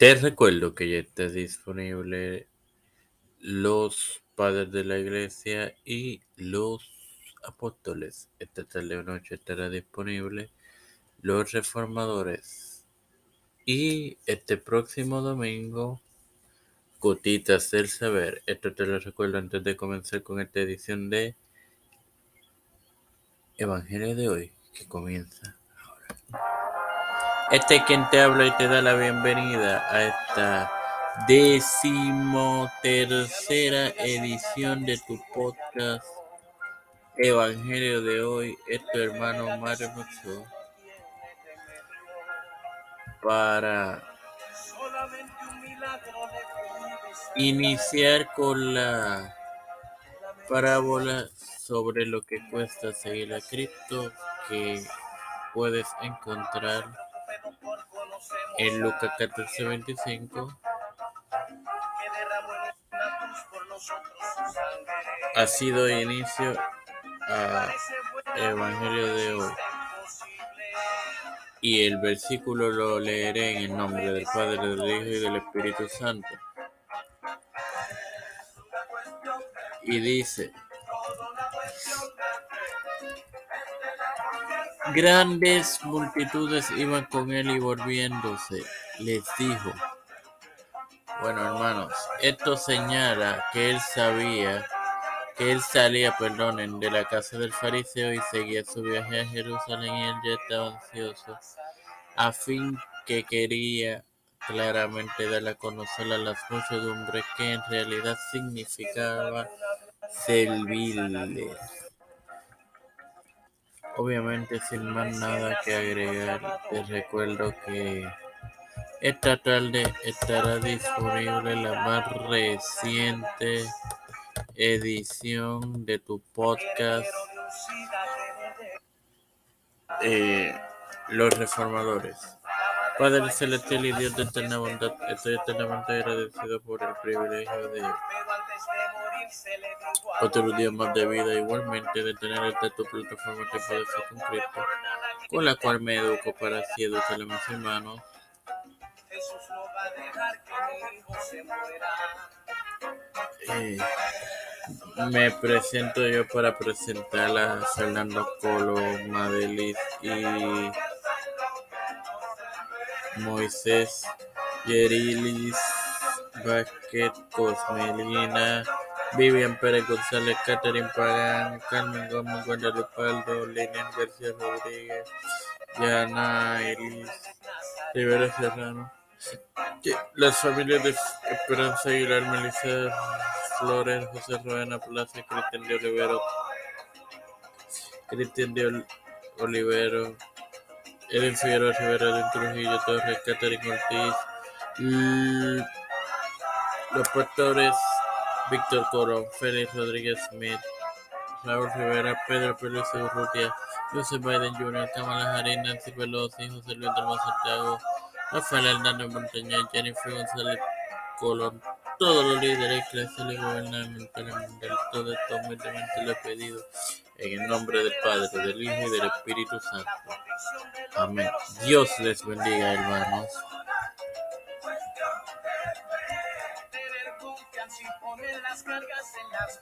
Te recuerdo que ya está disponible los padres de la iglesia y los apóstoles. Esta tarde o noche estará disponible los reformadores. Y este próximo domingo, Gotitas del Saber. Esto te lo recuerdo antes de comenzar con esta edición de Evangelio de hoy, que comienza ahora. Este es quien te habla y te da la bienvenida a esta decimotercera edición de tu podcast Evangelio de hoy. Es tu hermano Mario Mucho para iniciar con la parábola sobre lo que cuesta seguir a Cristo que puedes encontrar en Lucas 14, 25. Ha sido inicio a Evangelio de hoy. Y el versículo lo leeré en el nombre del Padre, del Hijo y del Espíritu Santo. Y dice, Grandes multitudes iban con él y volviéndose, les dijo, bueno hermanos, esto señala que él sabía, que él salía, perdonen, de la casa del fariseo y seguía su viaje a Jerusalén y él ya estaba ansioso, a fin que quería claramente dar a conocer a las muchedumbres que en realidad significaba servirle. Obviamente sin más nada que agregar, te recuerdo que esta tarde estará disponible la más reciente edición de tu podcast eh, Los Reformadores. Padre Celestial y Dios de eterna bondad, estoy eternamente agradecido por el privilegio de otro día más de vida, igualmente de tener esta tu plataforma que puede ser concreto, con la cual me educo para así educar a mis hermanos. Eh, me presento yo para presentar a Fernando Colo, Madelis y Moisés Yerilis Vázquez Cosmelina. Vivian Pérez González, Catherine Pagán, Carmen Gómez, Guadalupe Aldo, Lilian García Rodríguez, Yana Elis, Rivera Serrano. Las familias de Esperanza Aguilar, Melissa Flores, José Ruena Plaza, Cristian de Olivero, Cristian de Olivero, Eden Figueroa Rivera de Trujillo Torres, Catherine Ortiz, los pastores Víctor Coro, Félix Rodríguez Smith, Raúl Rivera, Pedro Pérez Urrutia, Joseph Biden Jr., Kamala Harris, Nancy Pelosi, José Luis Dalma Santiago, Rafael Hernández Montañez, Jennifer González Colón, todos los líderes eclesiales y gubernamentales mundiales, todo esto humildemente lo he pedido en el nombre del Padre, del Hijo y del Espíritu Santo. Amén. Dios les bendiga, hermanos. salgas en las